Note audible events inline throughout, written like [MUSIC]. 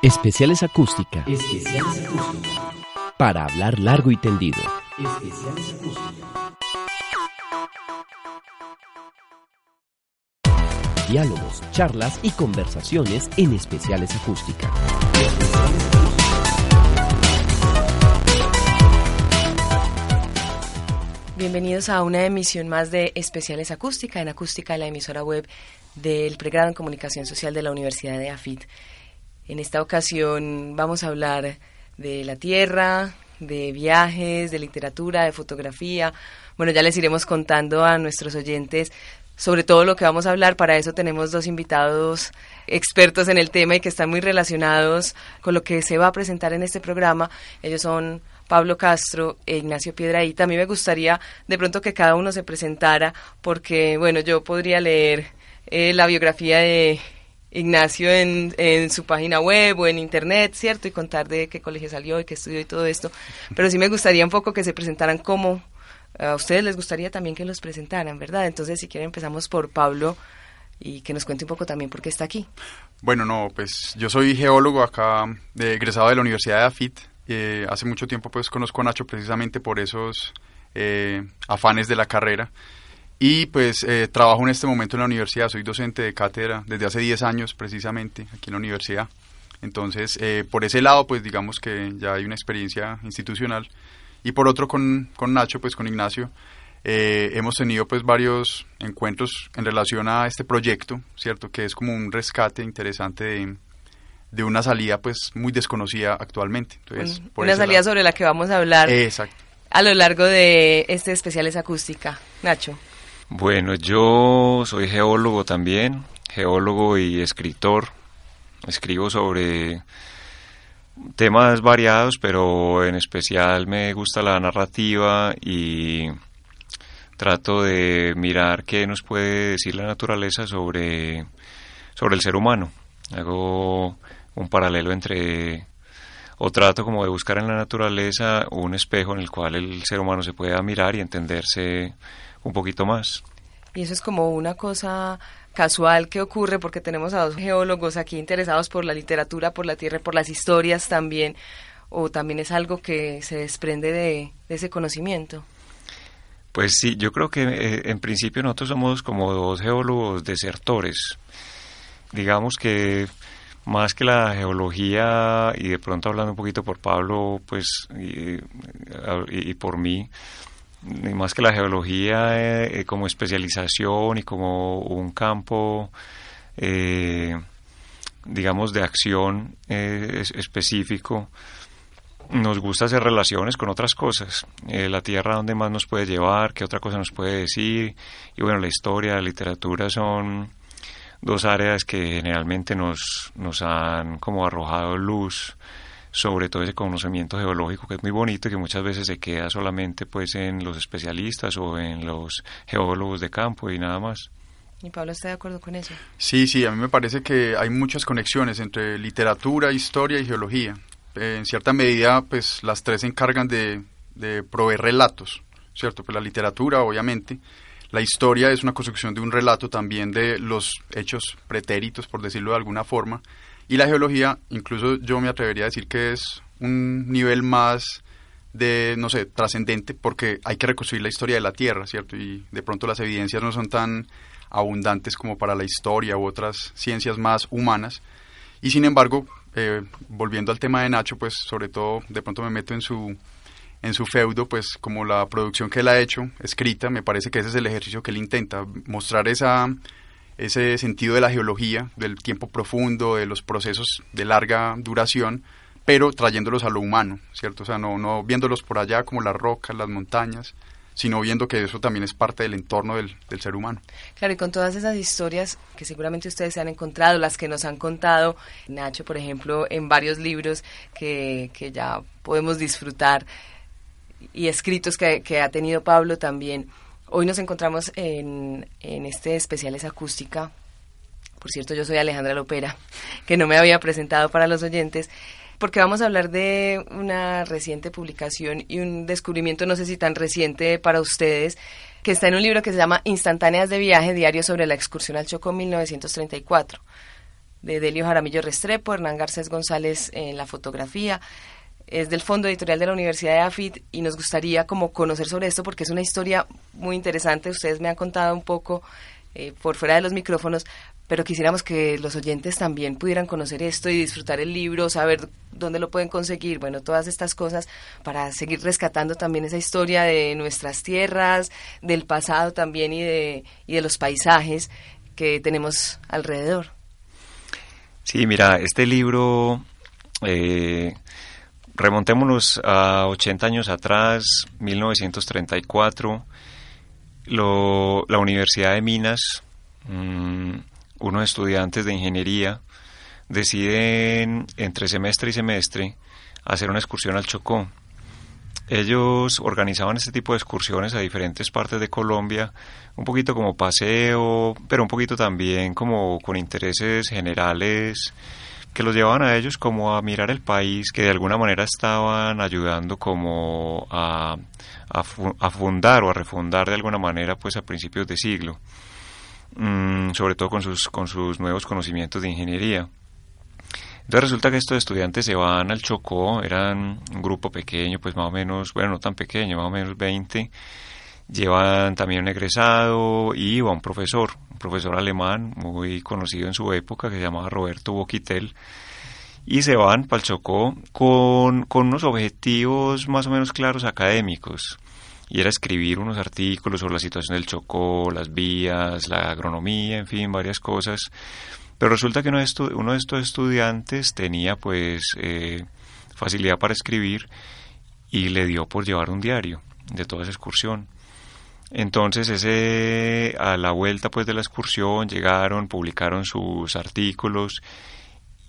Especiales acústica. Especiales acústica. Para hablar largo y tendido. Especiales acústica. Diálogos, charlas y conversaciones en especiales acústica. Bienvenidos a una emisión más de Especiales Acústica en Acústica, la emisora web del pregrado en Comunicación Social de la Universidad de AFIT. En esta ocasión vamos a hablar de la tierra, de viajes, de literatura, de fotografía. Bueno, ya les iremos contando a nuestros oyentes sobre todo lo que vamos a hablar. Para eso tenemos dos invitados expertos en el tema y que están muy relacionados con lo que se va a presentar en este programa. Ellos son Pablo Castro e Ignacio Piedraíta. A mí me gustaría de pronto que cada uno se presentara porque, bueno, yo podría leer eh, la biografía de Ignacio en, en, su página web o en internet, ¿cierto? Y contar de qué colegio salió y qué estudió y todo esto. Pero sí me gustaría un poco que se presentaran como a ustedes les gustaría también que los presentaran, ¿verdad? Entonces, si quieren, empezamos por Pablo y que nos cuente un poco también por qué está aquí. Bueno, no, pues yo soy geólogo acá, de, egresado de la Universidad de AFIT. Eh, hace mucho tiempo pues conozco a Nacho precisamente por esos eh, afanes de la carrera. Y pues eh, trabajo en este momento en la universidad, soy docente de cátedra desde hace 10 años precisamente aquí en la universidad. Entonces, eh, por ese lado, pues digamos que ya hay una experiencia institucional. Y por otro, con, con Nacho, pues con Ignacio, eh, hemos tenido pues varios encuentros en relación a este proyecto, ¿cierto? Que es como un rescate interesante de, de una salida pues muy desconocida actualmente. Entonces, por una salida sobre la que vamos a hablar Exacto. a lo largo de este especial es acústica. Nacho. Bueno, yo soy geólogo también, geólogo y escritor. Escribo sobre temas variados, pero en especial me gusta la narrativa y trato de mirar qué nos puede decir la naturaleza sobre, sobre el ser humano. Hago un paralelo entre, o trato como de buscar en la naturaleza un espejo en el cual el ser humano se pueda mirar y entenderse un poquito más. Y eso es como una cosa casual que ocurre porque tenemos a dos geólogos aquí interesados por la literatura, por la tierra, por las historias también, o también es algo que se desprende de, de ese conocimiento. Pues sí, yo creo que eh, en principio nosotros somos como dos geólogos desertores. Digamos que más que la geología, y de pronto hablando un poquito por Pablo, pues, y, y por mí, más que la geología eh, como especialización y como un campo, eh, digamos, de acción eh, específico, nos gusta hacer relaciones con otras cosas. la tierra, donde más nos puede llevar? ¿Qué otra cosa nos puede decir? Y bueno, la historia, la literatura son dos áreas que generalmente nos, nos han como arrojado luz sobre todo ese conocimiento geológico que es muy bonito y que muchas veces se queda solamente pues en los especialistas o en los geólogos de campo y nada más. ¿Y Pablo está de acuerdo con eso? Sí, sí, a mí me parece que hay muchas conexiones entre literatura, historia y geología. en cierta medida, pues las tres se encargan de, de proveer relatos, ¿cierto? Pues la literatura, obviamente, la historia es una construcción de un relato también de los hechos pretéritos, por decirlo de alguna forma, y la geología, incluso yo me atrevería a decir que es un nivel más de, no sé, trascendente, porque hay que reconstruir la historia de la Tierra, ¿cierto? Y de pronto las evidencias no son tan abundantes como para la historia u otras ciencias más humanas. Y sin embargo, eh, volviendo al tema de Nacho, pues sobre todo de pronto me meto en su en su feudo, pues como la producción que él ha hecho, escrita, me parece que ese es el ejercicio que él intenta, mostrar esa ese sentido de la geología, del tiempo profundo, de los procesos de larga duración, pero trayéndolos a lo humano, ¿cierto? O sea, no, viéndolos por allá como las rocas, las montañas, sino viendo que eso también es parte del entorno del, ser humano. Claro, y con todas esas historias que seguramente ustedes se han encontrado, las que nos han contado, Nacho, por ejemplo, en varios libros que, que ya podemos disfrutar y escritos que, ha tenido Pablo también. Hoy nos encontramos en, en este especiales acústica. Por cierto, yo soy Alejandra Lopera, que no me había presentado para los oyentes porque vamos a hablar de una reciente publicación y un descubrimiento, no sé si tan reciente para ustedes, que está en un libro que se llama Instantáneas de viaje, diario sobre la excursión al Chocó 1934, de Delio Jaramillo Restrepo, Hernán Garcés González en la fotografía. Es del Fondo Editorial de la Universidad de AFIT y nos gustaría como conocer sobre esto porque es una historia muy interesante. Ustedes me han contado un poco eh, por fuera de los micrófonos, pero quisiéramos que los oyentes también pudieran conocer esto y disfrutar el libro, saber dónde lo pueden conseguir, bueno, todas estas cosas para seguir rescatando también esa historia de nuestras tierras, del pasado también y de, y de los paisajes que tenemos alrededor. Sí, mira, este libro, eh, remontémonos a 80 años atrás, 1934, lo, la Universidad de Minas, mmm, unos estudiantes de ingeniería deciden entre semestre y semestre hacer una excursión al Chocó. Ellos organizaban este tipo de excursiones a diferentes partes de Colombia, un poquito como paseo, pero un poquito también como con intereses generales que los llevaban a ellos como a mirar el país, que de alguna manera estaban ayudando como a, a, fundar o a refundar de alguna manera pues a principios de siglo. Mm, sobre todo con sus, con sus nuevos conocimientos de ingeniería. Entonces resulta que estos estudiantes se van al Chocó, eran un grupo pequeño, pues más o menos, bueno, no tan pequeño, más o menos 20, llevan también un egresado y va un profesor, un profesor alemán muy conocido en su época que se llamaba Roberto Boquitel, y se van para el Chocó con, con unos objetivos más o menos claros académicos y era escribir unos artículos sobre la situación del Chocó, las vías, la agronomía, en fin, varias cosas. Pero resulta que uno de, estos, uno de estos estudiantes tenía pues eh, facilidad para escribir y le dio por llevar un diario de toda esa excursión. Entonces ese a la vuelta pues de la excursión llegaron, publicaron sus artículos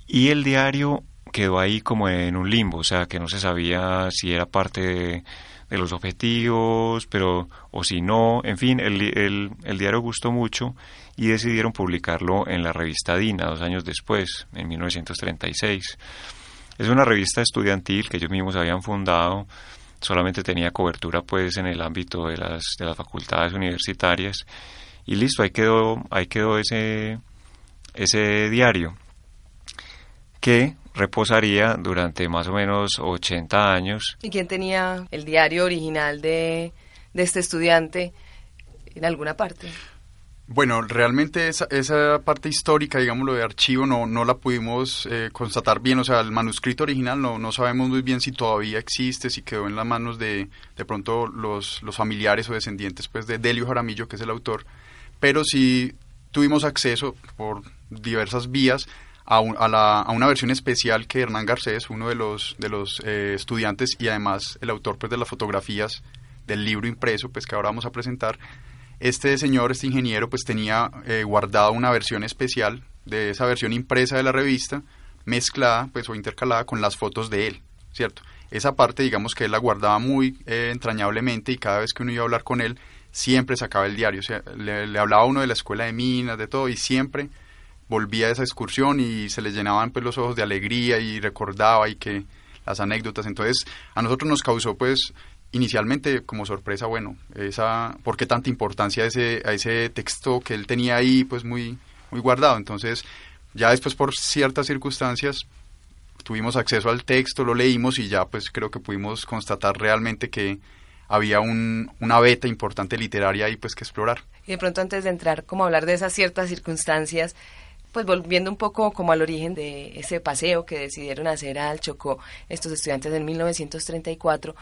y el diario quedó ahí como en un limbo, o sea que no se sabía si era parte de los objetivos, pero o si no, en fin, el, el, el, diario gustó mucho y decidieron publicarlo en la revista Dina dos años después, en 1936. Es una revista estudiantil que ellos mismos habían fundado, solamente tenía cobertura pues en el ámbito de las, de las facultades universitarias y listo, ahí quedó, ahí quedó ese, ese diario que reposaría durante más o menos 80 años. ¿Y quién tenía el diario original de, de este estudiante en alguna parte? Bueno, realmente esa, esa parte histórica, digámoslo, de archivo no, no la pudimos eh, constatar bien, o sea, el manuscrito original no, no sabemos muy bien si todavía existe, si quedó en las manos de de pronto los, los familiares o descendientes pues de Delio Jaramillo, que es el autor, pero sí tuvimos acceso por diversas vías a, un, a, la, a, una versión especial que Hernán Garcés, uno de los, de los eh, estudiantes y además el autor pues, de las fotografías del libro impreso pues, que ahora vamos a presentar, este señor, este ingeniero, pues tenía eh, guardada una versión especial de esa versión impresa de la revista, mezclada pues, o intercalada con las fotos de él, ¿cierto? Esa parte, digamos que él la guardaba muy eh, entrañablemente y cada vez que uno iba a hablar con él, siempre sacaba el diario, o sea, le, le hablaba uno de la escuela de minas, de todo, y siempre volvía a esa excursión y se le llenaban pues los ojos de alegría y recordaba y que las anécdotas. Entonces a nosotros nos causó pues inicialmente como sorpresa, bueno, esa, ¿por qué tanta importancia a ese, a ese texto que él tenía ahí pues muy, muy guardado? Entonces ya después por ciertas circunstancias tuvimos acceso al texto, lo leímos y ya pues creo que pudimos constatar realmente que había un, una beta importante literaria ahí pues que explorar. Y de pronto antes de entrar como a hablar de esas ciertas circunstancias, pues volviendo un poco como al origen de ese paseo que decidieron hacer al Chocó estos estudiantes en 1934,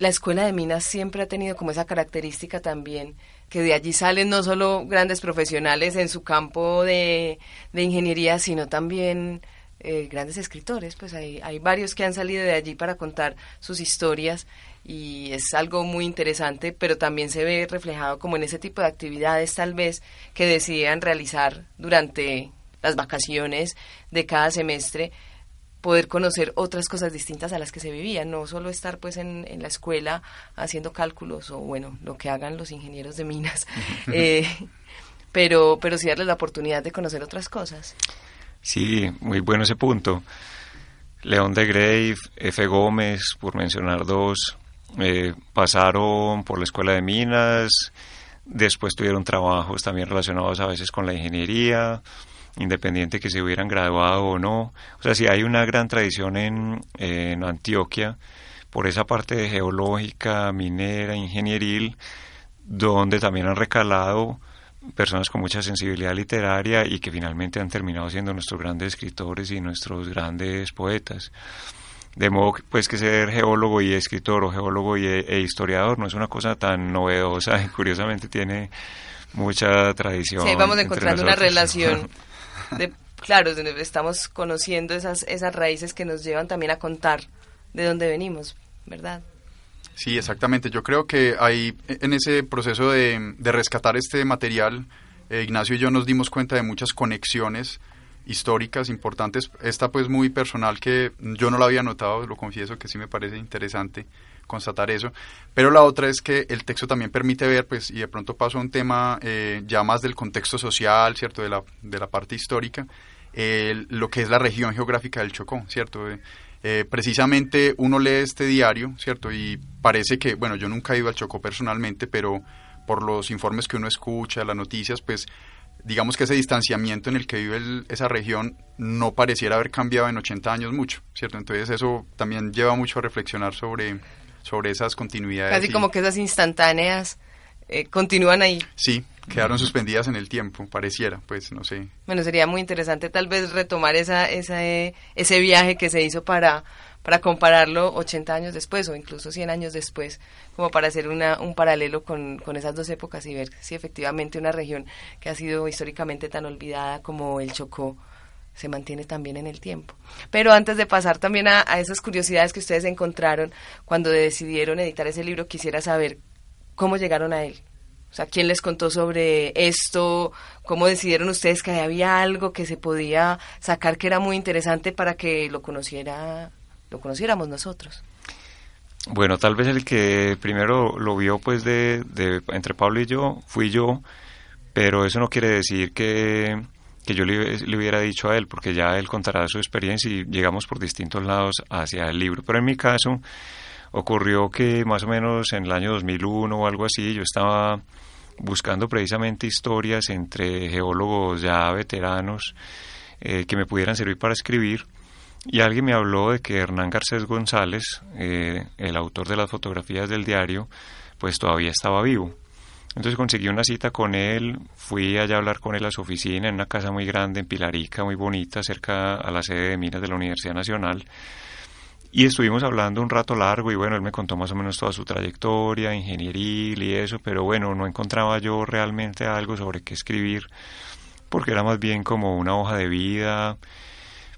la escuela de minas siempre ha tenido como esa característica también que de allí salen no solo grandes profesionales en su campo de, de ingeniería, sino también eh, grandes escritores, pues hay, hay varios que han salido de allí para contar sus historias y es algo muy interesante, pero también se ve reflejado como en ese tipo de actividades tal vez que decidían realizar durante las vacaciones de cada semestre poder conocer otras cosas distintas a las que se vivían, no solo estar pues en, en la escuela haciendo cálculos o bueno, lo que hagan los ingenieros de minas, [LAUGHS] eh, pero, pero sí darles la oportunidad de conocer otras cosas. Sí, muy bueno ese punto. León de Grave, F. Gómez, por mencionar dos, eh, pasaron por la Escuela de Minas, después tuvieron trabajos también relacionados a veces con la ingeniería, independiente que se hubieran graduado o no. O sea, si hay una gran tradición en, en Antioquia por esa parte geológica, minera, ingenieril, donde también han recalado personas con mucha sensibilidad literaria y que finalmente han terminado siendo nuestros grandes escritores y nuestros grandes poetas. De modo pues que ser geólogo y escritor o geólogo y, e historiador no es una cosa tan novedosa y curiosamente tiene mucha tradición. Sí, vamos encontrando una relación [LAUGHS] de, claro, estamos conociendo esas, esas raíces que nos llevan también a contar de dónde venimos, ¿verdad? Sí, exactamente. Yo creo que ahí, en ese proceso de, de rescatar este material, eh, Ignacio y yo nos dimos cuenta de muchas conexiones históricas importantes. Esta pues muy personal que yo no la había notado, lo confieso que sí me parece interesante constatar eso. Pero la otra es que el texto también permite ver, pues, y de pronto paso a un tema eh, ya más del contexto social, ¿cierto? De la, de la parte histórica, lo que es la región geográfica del Chocó, ¿cierto? Eh, precisamente uno lee este diario, ¿cierto? Y parece que, bueno, yo nunca he ido al Chocó personalmente, pero por los informes que uno escucha, las noticias, pues digamos que ese distanciamiento en el que vive esa región no pareciera haber cambiado en 80 años mucho, ¿cierto? Entonces eso también lleva mucho a reflexionar sobre, sobre esas continuidades. Casi como que esas instantáneas eh, continúan ahí. Sí, quedaron suspendidas en el tiempo, pareciera, pues no sé. Bueno, sería muy interesante tal vez retomar esa, esa, ese viaje que se hizo para, para compararlo 80 años después o incluso 100 años después, como para hacer una, un paralelo con, con esas dos épocas y ver si efectivamente una región que ha sido históricamente tan olvidada como el Chocó se mantiene también en el tiempo. Pero antes de pasar también a, esas curiosidades que ustedes encontraron cuando decidieron editar ese libro, quisiera saber cómo llegaron a él. O sea, ¿quién les contó sobre esto? ¿Cómo decidieron ustedes que había algo que se podía sacar que era muy interesante para que lo conociera, lo conociéramos nosotros? Bueno, tal vez el que primero lo vio pues de, de entre Pablo y yo fui yo, pero eso no quiere decir que, que yo le, hubiera dicho a él, porque ya él contará su experiencia y llegamos por distintos lados hacia el libro. Pero en mi caso, ocurrió que más o menos en el año 2001 o algo así, yo estaba buscando precisamente historias entre geólogos ya veteranos eh, que me pudieran servir para escribir. Y alguien me habló de que Hernán Garcés González, eh, el autor de las fotografías del diario, pues todavía estaba vivo. Entonces conseguí una cita con él, fui allá a hablar con él a su oficina en una casa muy grande en Pilarica, muy bonita, cerca a la sede de minas de la Universidad Nacional. Y estuvimos hablando un rato largo y bueno, él me contó más o menos toda su trayectoria, ingenieril y eso, pero bueno, no encontraba yo realmente algo sobre qué escribir, porque era más bien como una hoja de vida.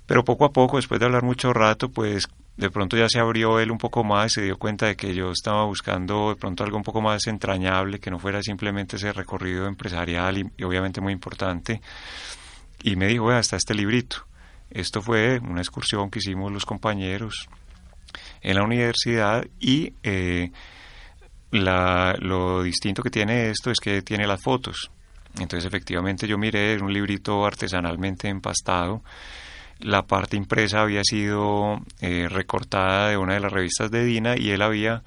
Pero poco a poco, después de hablar mucho rato, pues de pronto ya se abrió él un poco más, se dio cuenta de que yo estaba buscando de pronto algo un poco más entrañable, que no fuera simplemente ese recorrido empresarial y, obviamente muy importante. Y me dijo, hasta este librito. Esto fue una excursión que hicimos los compañeros en la universidad y eh, la, lo distinto que tiene esto es que tiene las fotos. Entonces efectivamente yo miré un librito artesanalmente empastado. La parte impresa había sido eh, recortada de una de las revistas de Dina y él había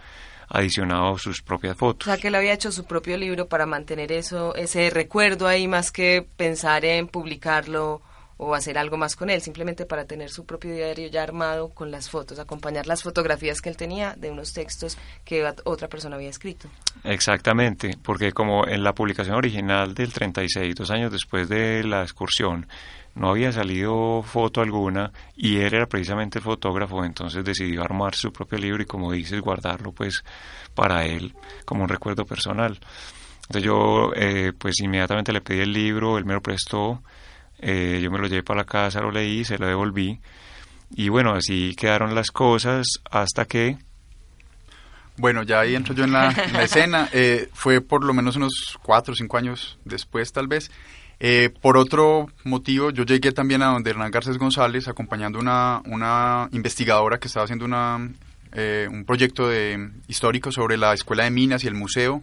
adicionado sus propias fotos. O sea, que él había hecho su propio libro para mantener eso, ese recuerdo ahí más que pensar en publicarlo o hacer algo más con él, simplemente para tener su propio diario ya armado con las fotos, acompañar las fotografías que él tenía de unos textos que otra persona había escrito. Exactamente, porque como en la publicación original del 36, dos años después de la excursión, no había salido foto alguna y él era precisamente el fotógrafo, entonces decidió armar su propio libro y como dices, guardarlo pues para él como un recuerdo personal. Entonces yo eh, pues inmediatamente le pedí el libro, él me lo prestó, Eh, yo me lo llevé para la casa, lo leí, se lo devolví. Y bueno, así quedaron las cosas hasta que... Bueno, ya ahí entro yo en la, escena. [LAUGHS] Eh, fue por lo menos unos cuatro o cinco años después, tal vez. Eh, por otro motivo, yo llegué también a donde Hernán Garcés González, acompañando una, una investigadora que estaba haciendo una, eh, un proyecto de, histórico sobre la Escuela de Minas y el Museo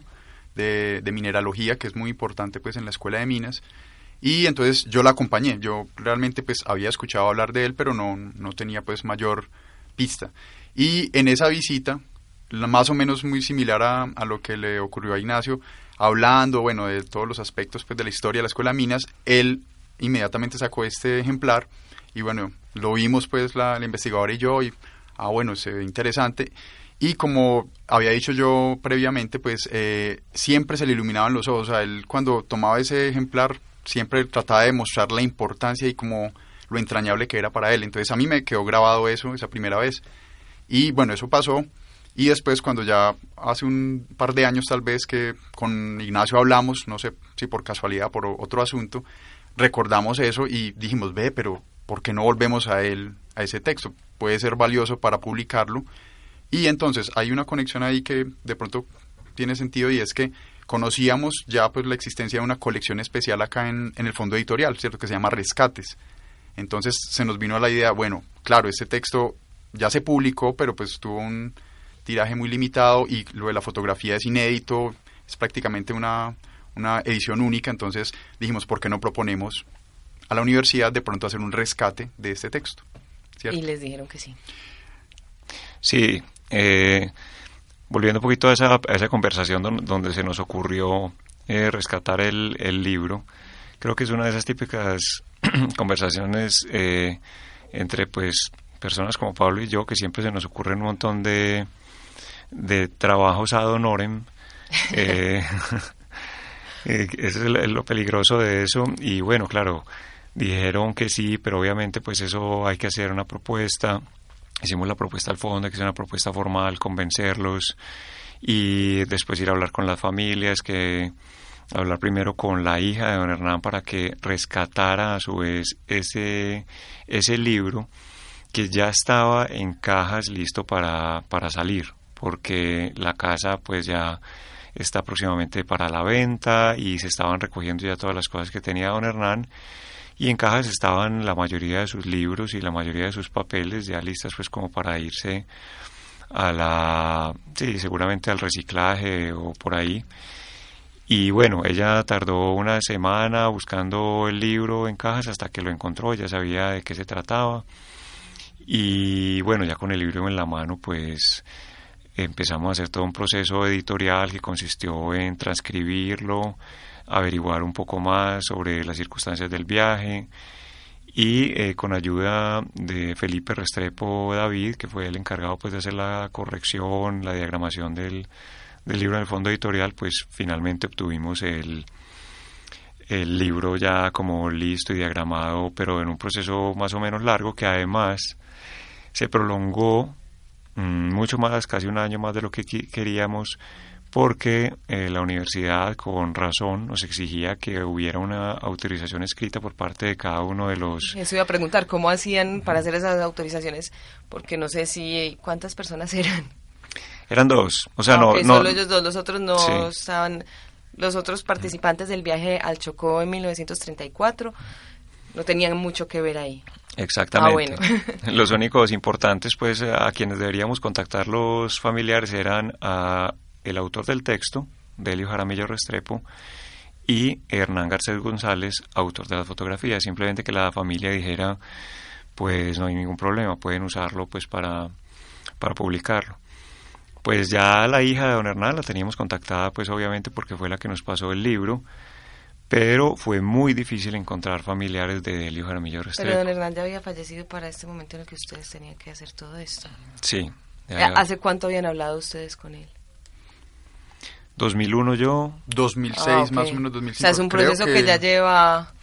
de, de, Mineralogía, que es muy importante pues en la Escuela de Minas. Y entonces yo la acompañé. Yo realmente pues había escuchado hablar de él, pero no, no tenía pues mayor pista. Y en esa visita, más o menos muy similar a, a lo que le ocurrió a Ignacio, hablando, bueno, de todos los aspectos pues, de la historia de la Escuela Minas, él inmediatamente sacó este ejemplar y bueno, lo vimos pues la, investigadora y yo y, ah, bueno, se ve interesante. Y como había dicho yo previamente, pues eh, siempre se le iluminaban los ojos. O sea, él cuando tomaba ese ejemplar siempre trataba de mostrar la importancia y como lo entrañable que era para él. Entonces a mí me quedó grabado eso esa primera vez. Y bueno, eso pasó. Y después cuando ya hace un par de años tal vez que con Ignacio hablamos, no sé si por casualidad, por otro asunto, recordamos eso y dijimos, ve, pero ¿por qué no volvemos a él, a ese texto? Puede ser valioso para publicarlo. Y entonces hay una conexión ahí que de pronto tiene sentido y es que conocíamos ya pues la existencia de una colección especial acá en, en el fondo editorial, ¿cierto? Que se llama Rescates. Entonces se nos vino a la idea, bueno, claro, este texto ya se publicó, pero pues tuvo un tiraje muy limitado y lo de la fotografía es inédito, es prácticamente una, una edición única, entonces dijimos, ¿por qué no proponemos a la universidad de pronto hacer un rescate de este texto? Y les dijeron que sí. Sí, eh, volviendo un poquito a esa, esa conversación donde, se nos ocurrió eh, rescatar el, el, libro, creo que es una de esas típicas [CLEARS THROAT] conversaciones eh, entre pues personas como Pablo y yo que siempre se nos ocurren un montón de, de trabajos ad honorem. [LAUGHS] Eh, [LAUGHS] eh, eso es lo peligroso de eso. Y bueno, claro, dijeron que sí, pero obviamente pues eso hay que hacer una propuesta. Hicimos la propuesta al fondo, que hacer una propuesta formal, convencerlos y después ir a hablar con las familias, que hablar primero con la hija de don Hernán para que rescatara a su vez ese, ese libro que ya estaba en cajas listo para, para salir porque la casa pues ya está próximamente para la venta y se estaban recogiendo ya todas las cosas que tenía don Hernán y en cajas estaban la mayoría de sus libros y la mayoría de sus papeles ya listas pues como para irse a la sí seguramente al reciclaje o por ahí. Y bueno ella tardó una semana buscando el libro en cajas hasta que lo encontró ya sabía de qué se trataba. Y bueno ya con el libro en la mano pues empezamos a hacer todo un proceso editorial que consistió en transcribirlo, averiguar un poco más sobre las circunstancias del viaje y eh, con ayuda de Felipe Restrepo David, que fue el encargado pues de hacer la corrección, la diagramación del, del libro en el fondo editorial, pues finalmente obtuvimos el, el libro ya como listo y diagramado, pero en un proceso más o menos largo que además se prolongó Mm, mucho más, casi un año más de lo que queríamos, porque eh, la universidad con razón nos exigía que hubiera una autorización escrita por parte de cada uno de los... Eso iba a preguntar, ¿cómo hacían para hacer esas autorizaciones? Porque no sé si... ¿Cuántas personas eran? Eran dos, o sea, ah, no, Solo ellos dos, los otros no estaban... Los otros participantes del viaje al Chocó en 1934 no tenían mucho que ver ahí. Exactamente. Ah, [LAUGHS] los únicos importantes, pues, a quienes deberíamos contactar los familiares eran a el autor del texto, Delio Jaramillo Restrepo, y Hernán Garcés González, autor de la fotografía. Simplemente que la familia dijera, pues no hay ningún problema, pueden usarlo pues para, para publicarlo. Pues ya la hija de don Hernán la teníamos contactada, pues obviamente porque fue la que nos pasó el libro pero fue muy difícil encontrar familiares de Delio Jaramillo Restrepo. Pero don Hernán ya había fallecido para este momento en el que ustedes tenían que hacer todo esto. Sí. ¿Hace cuánto habían hablado ustedes con él? 2001 yo. 2006 ah, más o menos, 2005. O sea, es un proceso que... ya lleva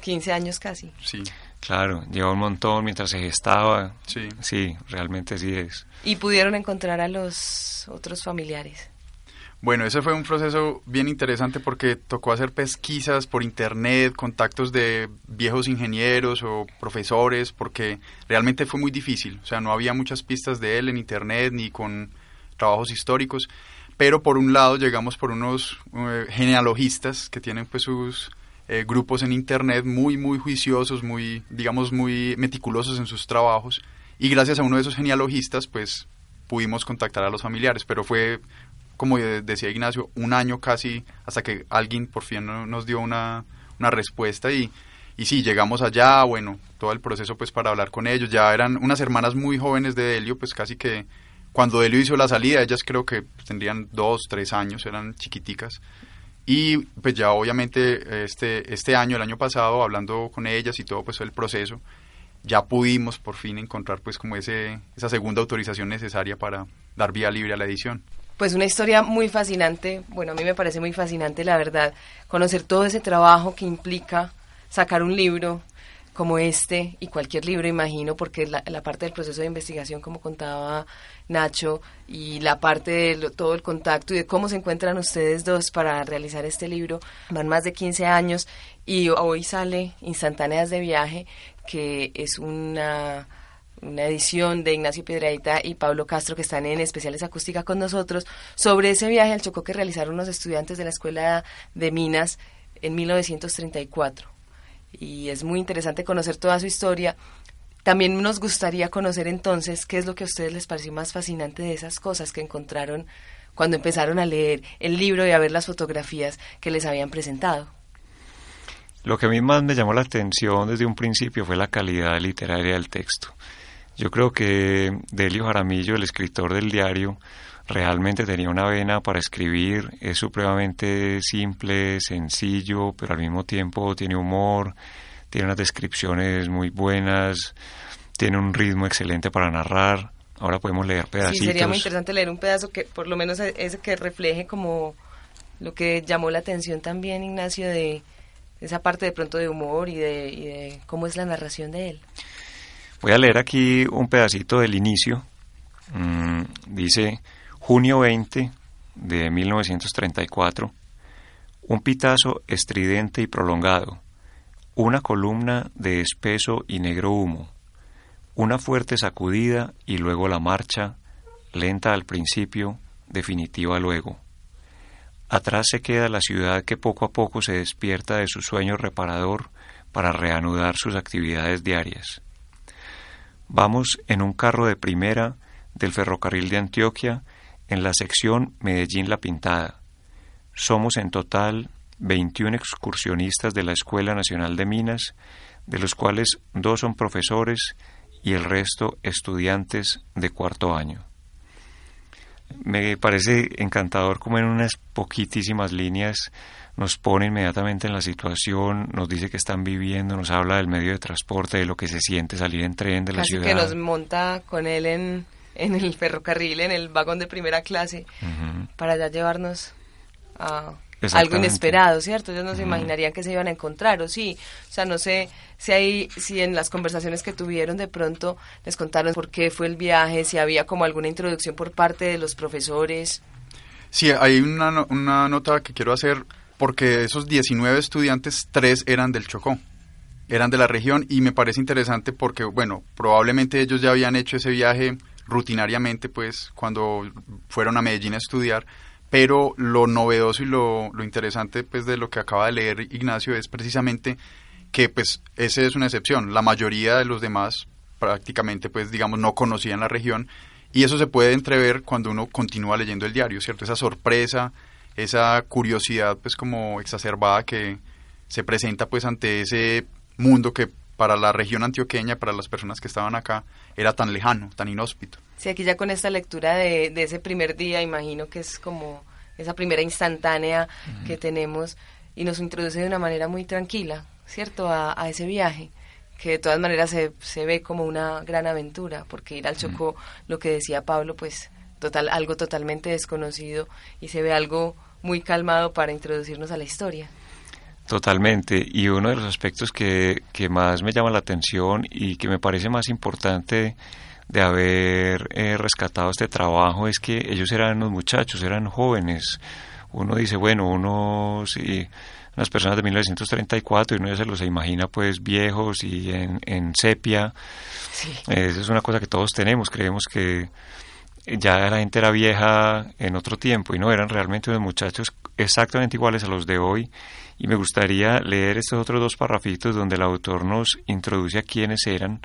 15 años casi. Sí. Claro, lleva un montón mientras se gestaba. Sí. Sí, realmente sí es. ¿Y pudieron encontrar a los otros familiares? Bueno, ese fue un proceso bien interesante porque tocó hacer pesquisas por internet, contactos de viejos ingenieros o profesores, porque realmente fue muy difícil. O sea, no había muchas pistas de él en internet ni con trabajos históricos. Pero por un lado llegamos por unos eh, genealogistas que tienen pues sus eh, grupos en internet muy, muy juiciosos, muy, digamos, muy meticulosos en sus trabajos. Y gracias a uno de esos genealogistas, pues pudimos contactar a los familiares, pero fue como decía Ignacio, un año casi hasta que alguien por fin nos dio una, una respuesta. Y, y sí, llegamos allá, bueno, todo el proceso pues para hablar con ellos, ya eran unas hermanas muy jóvenes de Delio, pues casi que cuando Delio hizo la salida, ellas creo que tendrían dos, tres años, eran chiquiticas. Y pues ya obviamente este, este año, el año pasado, hablando con ellas y todo pues el proceso, ya pudimos por fin encontrar pues como ese, esa segunda autorización necesaria para dar vía libre a la edición. Pues una historia muy fascinante, bueno, a mí me parece muy fascinante, la verdad, conocer todo ese trabajo que implica sacar un libro como este y cualquier libro, imagino, porque la, la parte del proceso de investigación, como contaba Nacho, y la parte de todo el contacto y de cómo se encuentran ustedes dos para realizar este libro, van más de 15 años y hoy sale Instantáneas de Viaje, que es una una edición de Ignacio Piedraita y Pablo Castro que están en especiales acústica con nosotros sobre ese viaje al Chocó que realizaron los estudiantes de la Escuela de Minas en 1934. Y es muy interesante conocer toda su historia. También nos gustaría conocer entonces qué es lo que a ustedes les pareció más fascinante de esas cosas que encontraron cuando empezaron a leer el libro y a ver las fotografías que les habían presentado. Lo que a mí más me llamó la atención desde un principio fue la calidad literaria del texto. Yo creo que Delio Jaramillo, el escritor del diario, realmente tenía una vena para escribir, es supremamente simple, sencillo, pero al mismo tiempo tiene humor, tiene unas descripciones muy buenas, tiene un ritmo excelente para narrar. Ahora podemos leer pedacitos. Sí, sería muy interesante leer un pedazo que por lo menos es que refleje como lo que llamó la atención también, Ignacio, de esa parte de pronto de humor y de, y de cómo es la narración de él. Voy a leer aquí un pedacito del inicio. Mm, dice, junio 20 de 1934, un pitazo estridente y prolongado, una columna de espeso y negro humo, una fuerte sacudida y luego la marcha, lenta al principio, definitiva luego. Atrás se queda la ciudad que poco a poco se despierta de su sueño reparador para reanudar sus actividades diarias. Vamos en un carro de primera del ferrocarril de Antioquia en la sección Medellín La Pintada. Somos en total 21 excursionistas de la Escuela Nacional de Minas, de los cuales dos son profesores y el resto estudiantes de cuarto año. Me parece encantador como en unas poquitísimas líneas nos pone inmediatamente en la situación, nos dice que están viviendo, nos habla del medio de transporte, de lo que se siente salir en tren de la ciudad. que nos monta con él en, en el ferrocarril, en el vagón de primera clase, para ya llevarnos a algo inesperado, ¿cierto? Ellos no se imaginarían que se iban a encontrar, o sí. O sea, no sé si hay, si en las conversaciones que tuvieron de pronto les contaron por qué fue el viaje, si había como alguna introducción por parte de los profesores. Sí, hay una, una nota que quiero hacer porque esos 19 estudiantes, tres eran del Chocó, eran de la región y me parece interesante porque, bueno, probablemente ellos ya habían hecho ese viaje rutinariamente, pues, cuando fueron a Medellín a estudiar, pero lo novedoso y lo, interesante, pues, de lo que acaba de leer Ignacio es precisamente que, pues, esa es una excepción. La mayoría de los demás prácticamente, pues, digamos, no conocían la región y eso se puede entrever cuando uno continúa leyendo el diario, ¿cierto? Esa sorpresa, esa curiosidad pues como exacerbada que se presenta pues ante ese mundo que para la región antioqueña, para las personas que estaban acá, era tan lejano, tan inhóspito. Sí, aquí ya con esta lectura de, de ese primer día, imagino que es como esa primera instantánea que tenemos y nos introduce de una manera muy tranquila, ¿cierto?, a, ese viaje que de todas maneras se, se, ve como una gran aventura, porque ir al Chocó, lo que decía Pablo, pues total, algo totalmente desconocido y se ve algo muy calmado para introducirnos a la historia. Totalmente. Y uno de los aspectos que, que, más me llama la atención y que me parece más importante de haber eh, rescatado este trabajo es que ellos eran unos muchachos, eran jóvenes. Uno dice, bueno, uno sí, unas personas de 1934 y uno ya se los imagina pues viejos y en, en sepia. Esa es una cosa que todos tenemos, creemos que ya la gente era vieja en otro tiempo y no eran realmente unos muchachos exactamente iguales a los de hoy y me gustaría leer estos otros dos parrafitos donde el autor nos introduce a quiénes eran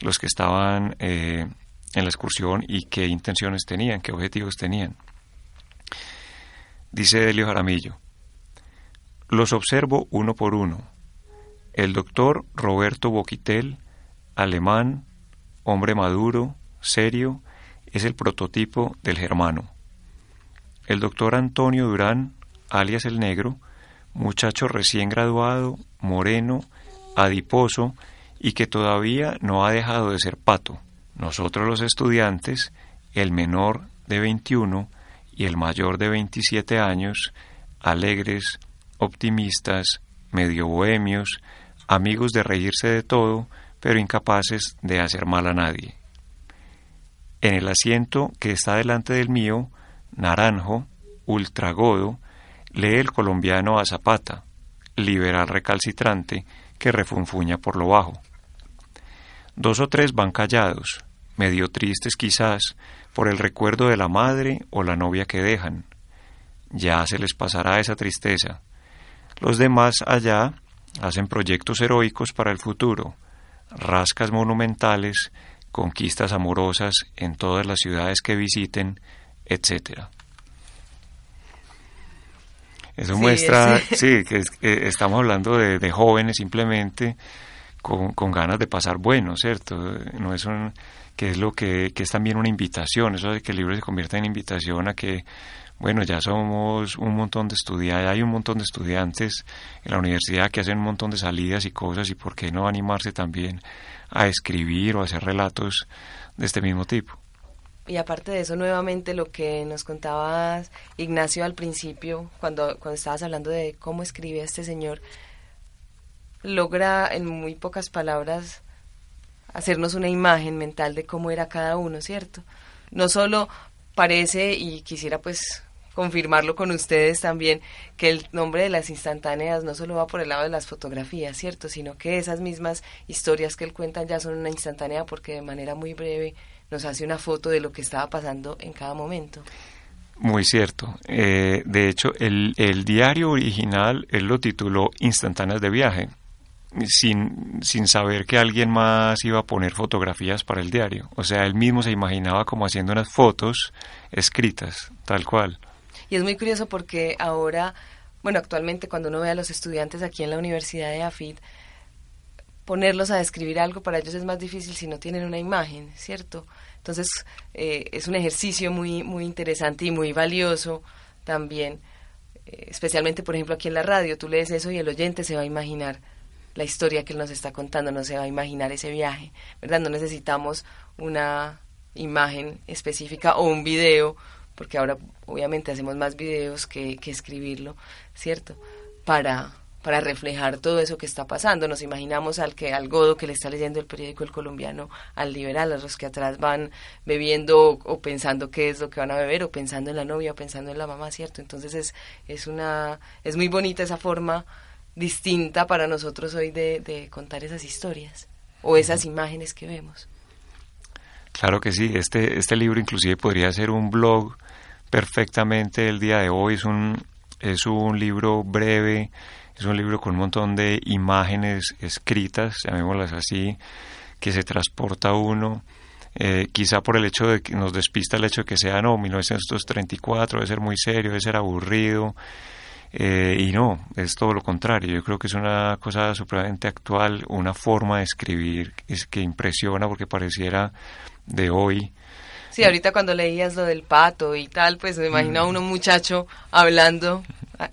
los que estaban eh, en la excursión y qué intenciones tenían, qué objetivos tenían. Dice Delio Jaramillo, los observo uno por uno. El doctor Roberto Boquitel, alemán, hombre maduro, serio, es el prototipo del germano. El doctor Antonio Durán, alias el negro, muchacho recién graduado, moreno, adiposo y que todavía no ha dejado de ser pato. Nosotros los estudiantes, el menor de 21 y el mayor de 27 años, alegres, optimistas, medio bohemios, amigos de reírse de todo, pero incapaces de hacer mal a nadie. En el asiento que está delante del mío, naranjo, ultragodo, lee el colombiano a Zapata, liberal recalcitrante, que refunfuña por lo bajo. Dos o tres van callados, medio tristes quizás, por el recuerdo de la madre o la novia que dejan. Ya se les pasará esa tristeza. Los demás allá hacen proyectos heroicos para el futuro, rascas monumentales, conquistas amorosas en todas las ciudades que visiten, etc. Eso muestra, sí, [LAUGHS] que, estamos hablando de, jóvenes simplemente con, con, ganas de pasar bueno, ¿cierto? No es un, que es lo que, que es también una invitación, eso de que el libro se convierta en invitación a que, bueno, ya somos un montón de estudiantes, hay un montón de estudiantes en la universidad que hacen un montón de salidas y cosas, y por qué no animarse también a escribir o a hacer relatos de este mismo tipo. Y aparte de eso, nuevamente lo que nos contabas, Ignacio, al principio, cuando, cuando estabas hablando de cómo escribe este señor, logra en muy pocas palabras hacernos una imagen mental de cómo era cada uno, ¿cierto? No solo parece, y quisiera pues confirmarlo con ustedes también, que el nombre de las instantáneas no solo va por el lado de las fotografías, ¿cierto? Sino que esas mismas historias que él cuenta ya son una instantánea porque de manera muy breve nos hace una foto de lo que estaba pasando en cada momento. Muy cierto. Eh, de hecho, el, el, diario original él lo tituló Instantáneas de viaje, sin, sin saber que alguien más iba a poner fotografías para el diario. O sea, él mismo se imaginaba como haciendo unas fotos escritas, tal cual. Y es muy curioso porque ahora, bueno, actualmente cuando uno ve a los estudiantes aquí en la Universidad de AFID, ponerlos a describir algo para ellos es más difícil si no tienen una imagen, ¿cierto? Entonces eh, es un ejercicio muy, muy interesante y muy valioso también, eh, especialmente por ejemplo aquí en la radio, tú lees eso y el oyente se va a imaginar la historia que él nos está contando, no se va a imaginar ese viaje, ¿verdad? No necesitamos una imagen específica o un video, porque ahora obviamente hacemos más videos que, que escribirlo, ¿cierto? Para para reflejar todo eso que está pasando. Nos imaginamos al que al godo que le está leyendo el periódico El Colombiano, al liberal, a los que atrás van bebiendo o, pensando qué es lo que van a beber o pensando en la novia o pensando en la mamá, ¿cierto? Entonces es es una es muy bonita esa forma distinta para nosotros hoy de, de contar esas historias o esas imágenes que vemos. Claro que sí, este, este libro inclusive podría ser un blog perfectamente el día de hoy, es un, es un libro breve, es un libro con un montón de imágenes escritas, llamémoslas así, que se transporta uno. Eh, quizá por el hecho de que nos despista el hecho de que sea, no, 1934, debe ser muy serio, debe ser aburrido. Eh, y no, es todo lo contrario. Yo creo que es una cosa supremamente actual, una forma de escribir es que impresiona porque pareciera de hoy. Sí, ahorita cuando leías lo del pato y tal, pues me imagino a mm. uno muchacho hablando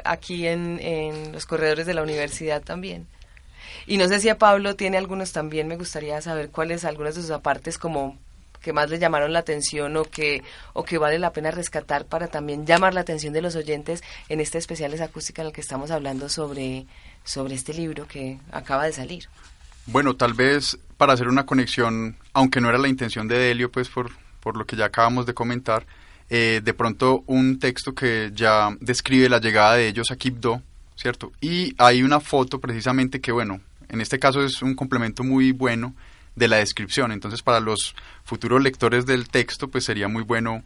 aquí en, en los corredores de la universidad también. Y no sé si a Pablo tiene algunos también, me gustaría saber cuáles, algunas de sus apartes como que más le llamaron la atención o que, o que vale la pena rescatar para también llamar la atención de los oyentes en este especial esa acústica en el que estamos hablando sobre, sobre este libro que acaba de salir? Bueno, tal vez para hacer una conexión, aunque no era la intención de Delio, pues por, por lo que ya acabamos de comentar, eh, de pronto un texto que ya describe la llegada de ellos a Quibdó, ¿cierto? Y hay una foto precisamente que, bueno, en este caso es un complemento muy bueno de la descripción. Entonces, para los futuros lectores del texto, pues sería muy bueno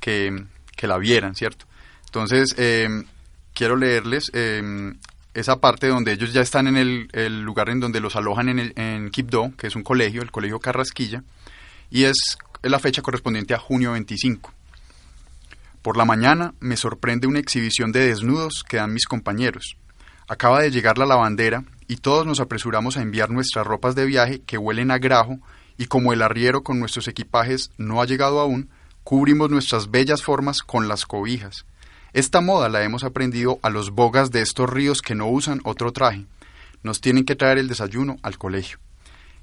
que, la vieran, ¿cierto? Entonces, em, quiero leerles em, esa parte donde ellos ya están en el, lugar en donde los alojan en, el, en Quibdó, que es un colegio, el Colegio Carrasquilla, y es la fecha correspondiente a junio 25. Por la mañana me sorprende una exhibición de desnudos que dan mis compañeros. Acaba de llegar la lavandera y todos nos apresuramos a enviar nuestras ropas de viaje que huelen a grajo y como el arriero con nuestros equipajes no ha llegado aún, cubrimos nuestras bellas formas con las cobijas. Esta moda la hemos aprendido a los bogas de estos ríos que no usan otro traje. Nos tienen que traer el desayuno al colegio.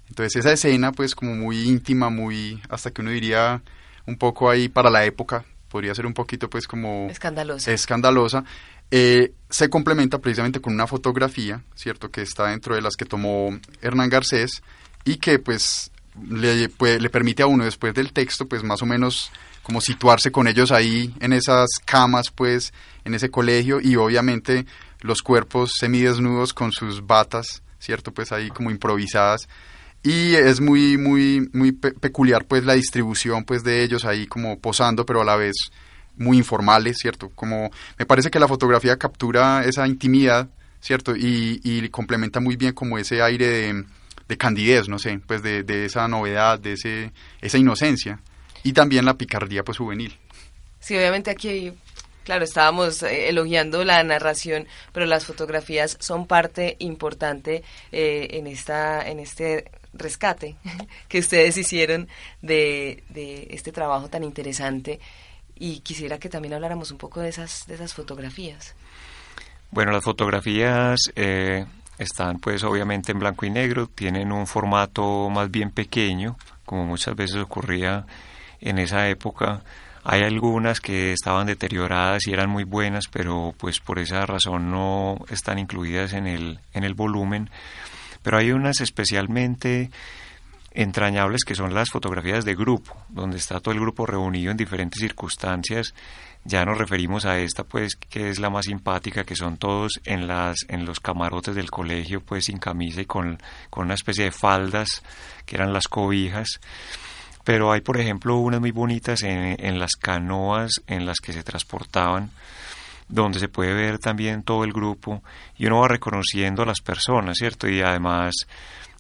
Entonces esa escena pues como muy íntima, muy hasta que uno diría un poco ahí para la época, podría ser un poquito pues como escandalosa. escandalosa eh, se complementa precisamente con una fotografía, ¿cierto? Que está dentro de las que tomó Hernán Garcés y que pues le, le permite a uno después del texto pues más o menos como situarse con ellos ahí en esas camas pues en ese colegio y obviamente los cuerpos semidesnudos con sus batas, ¿cierto? Pues ahí como improvisadas y es muy muy muy peculiar pues la distribución pues de ellos ahí como posando pero a la vez muy informales cierto como me parece que la fotografía captura esa intimidad cierto y, y complementa muy bien como ese aire de, de candidez no sé pues de, de, esa novedad de ese esa inocencia y también la picardía pues juvenil. Sí obviamente aquí Claro, estábamos eh, elogiando la narración, pero las fotografías son parte importante eh, en esta, en este rescate [LAUGHS] que ustedes hicieron de, este trabajo tan interesante y quisiera que también habláramos un poco de esas, de esas fotografías. Bueno, las fotografías eh, están pues obviamente en blanco y negro, tienen un formato más bien pequeño, como muchas veces ocurría en esa época. Hay algunas que estaban deterioradas y eran muy buenas, pero pues por esa razón no están incluidas en el, en el volumen pero hay unas especialmente entrañables que son las fotografías de grupo, donde está todo el grupo reunido en diferentes circunstancias. Ya nos referimos a esta, pues, que es la más simpática, que son todos en las en los camarotes del colegio, pues, sin camisa y con, con una especie de faldas que eran las cobijas. Pero hay, por ejemplo, unas muy bonitas en, en las canoas en las que se transportaban donde se puede ver también todo el grupo y uno va reconociendo a las personas, ¿cierto? Y además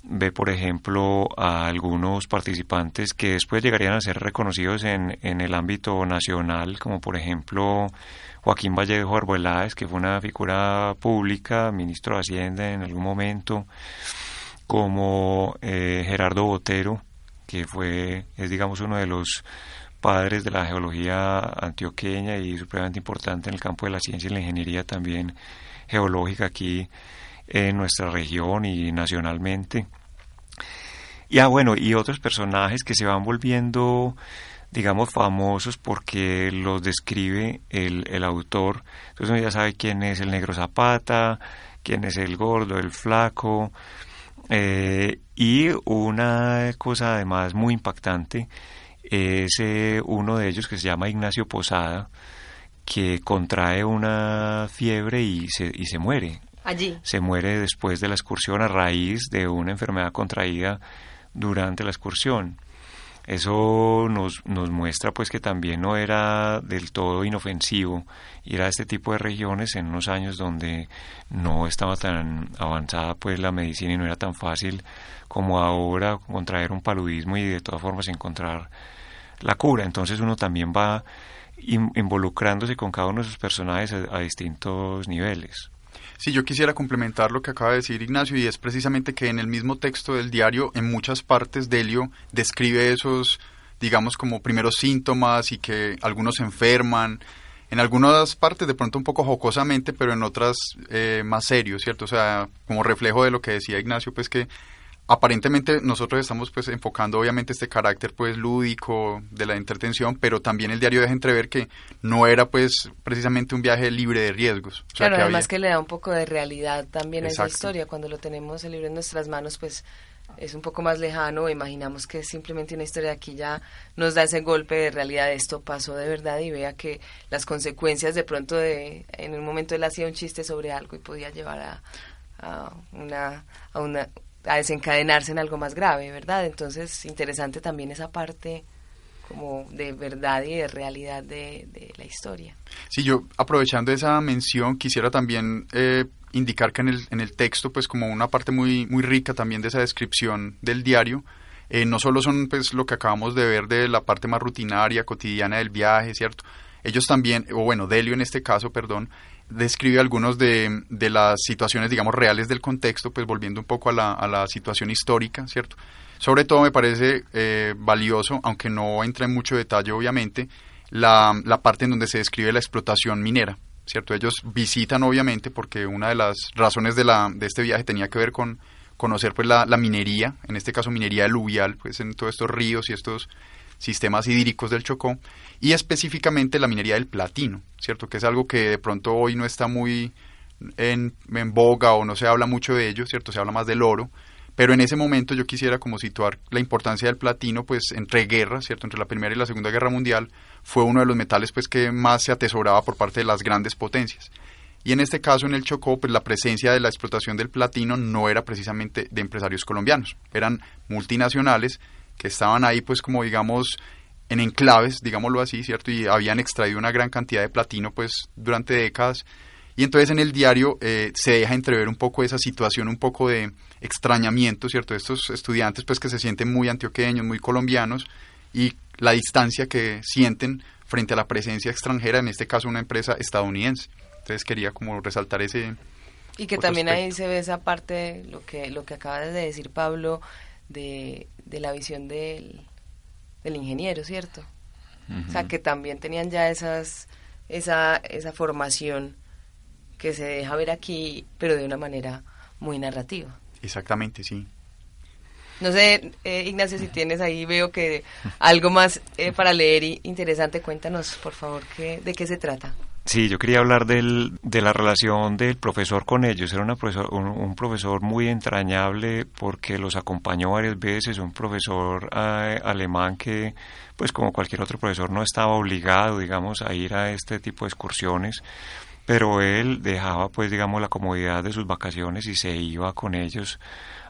ve, por ejemplo, a algunos participantes que después llegarían a ser reconocidos en, en el ámbito nacional, como por ejemplo Joaquín Vallejo Arbeláez, que fue una figura pública, ministro de Hacienda en algún momento, como eh, Gerardo Botero, que fue, es digamos uno de los padres de la geología antioqueña y supremamente importante en el campo de la ciencia y la ingeniería también geológica aquí en nuestra región y nacionalmente. Y ah, bueno, y otros personajes que se van volviendo, digamos, famosos porque los describe el, el autor. Entonces uno ya sabe quién es el negro Zapata, quién es el gordo, el flaco. Eh, y una cosa además muy impactante es eh, uno de ellos que se llama Ignacio Posada, que contrae una fiebre y se, y se muere. Allí. Se muere después de la excursión a raíz de una enfermedad contraída durante la excursión. Eso nos, nos muestra pues que también no era del todo inofensivo ir a este tipo de regiones en unos años donde no estaba tan avanzada pues la medicina y no era tan fácil como ahora contraer un paludismo y de todas formas encontrar la cura. Entonces uno también va involucrándose con cada uno de sus personajes a, distintos niveles. Sí, yo quisiera complementar lo que acaba de decir Ignacio y es precisamente que en el mismo texto del diario, en muchas partes, Delio describe esos, digamos, como primeros síntomas y que algunos se enferman, en algunas partes de pronto un poco jocosamente, pero en otras eh, más serios, ¿cierto? O sea, como reflejo de lo que decía Ignacio, pues que aparentemente nosotros estamos pues enfocando obviamente este carácter pues lúdico de la entretención, pero también el diario deja entrever que no era pues precisamente un viaje libre de riesgos. claro, además que le da un poco de realidad también a esa historia. Cuando lo tenemos el libro en nuestras manos, pues es un poco más lejano, imaginamos que es simplemente una historia aquí ya nos da ese golpe de realidad, esto pasó de verdad y vea que las consecuencias de pronto de, en un momento él hacía un chiste sobre algo y podía llevar a, a una, a una a desencadenarse en algo más grave, ¿verdad? Entonces, interesante también esa parte como de verdad y de realidad de, la historia. Sí, yo aprovechando esa mención quisiera también eh, indicar que en el, en el texto, pues como una parte muy, muy rica también de esa descripción del diario, eh, no solo son pues lo que acabamos de ver de la parte más rutinaria, cotidiana del viaje, ¿cierto? Ellos también, o bueno, Delio en este caso, perdón, describe algunos de, de, las situaciones, digamos, reales del contexto, pues volviendo un poco a la, a la situación histórica, ¿cierto? Sobre todo me parece eh, valioso, aunque no entra en mucho detalle, obviamente, la, la parte en donde se describe la explotación minera, ¿cierto? Ellos visitan, obviamente, porque una de las razones de, la, de este viaje tenía que ver con conocer pues la, la minería, en este caso minería aluvial, pues en todos estos ríos y estos sistemas hídricos del Chocó, y específicamente la minería del platino, ¿cierto? Que es algo que de pronto hoy no está muy en, en, boga o no se habla mucho de ello, ¿cierto? Se habla más del oro, pero en ese momento yo quisiera como situar la importancia del platino, pues entre guerras, ¿cierto? Entre la Primera y la Segunda Guerra Mundial, fue uno de los metales pues que más se atesoraba por parte de las grandes potencias. Y en este caso, en el Chocó, pues la presencia de la explotación del platino no era precisamente de empresarios colombianos, eran multinacionales que estaban ahí pues como digamos en enclaves, digámoslo así, ¿cierto? Y habían extraído una gran cantidad de platino pues durante décadas. Y entonces en el diario eh, se deja entrever un poco esa situación, un poco de extrañamiento, ¿cierto? De estos estudiantes pues que se sienten muy antioqueños, muy colombianos y la distancia que sienten frente a la presencia extranjera, en este caso una empresa estadounidense. Entonces quería como resaltar ese... Y que también ahí se ve esa parte, lo que, lo que acaba de decir Pablo, de, de la visión del, del ingeniero, ¿cierto? O sea, que también tenían ya esas, esa, esa formación que se deja ver aquí, pero de una manera muy narrativa. Exactamente, sí. No sé, eh, Ignacio, si tienes ahí, veo que algo más eh, para leer y interesante, cuéntanos, por favor, que, de qué se trata. Sí, yo quería hablar del, de la relación del profesor con ellos. Era una profesor, un, profesor muy entrañable porque los acompañó varias veces. Un profesor eh, alemán que, pues como cualquier otro profesor, no estaba obligado, digamos, a ir a este tipo de excursiones. Pero él dejaba, pues, digamos, la comodidad de sus vacaciones y se iba con ellos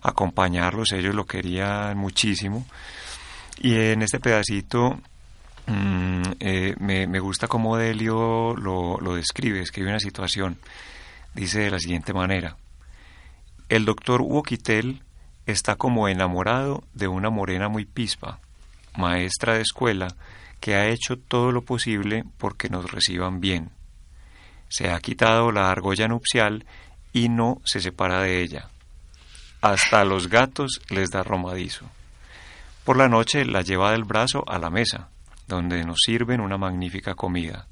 a acompañarlos. Ellos lo querían muchísimo. Y en este pedacito Mm, eh, me, gusta cómo Delio lo, lo describe, escribe una situación. Dice de la siguiente manera. El doctor Woquitel está como enamorado de una morena muy pispa, maestra de escuela, que ha hecho todo lo posible porque nos reciban bien. Se ha quitado la argolla nupcial y no se separa de ella. Hasta a los gatos les da romadizo. Por la noche la lleva del brazo a la mesa donde nos sirven una magnífica comida.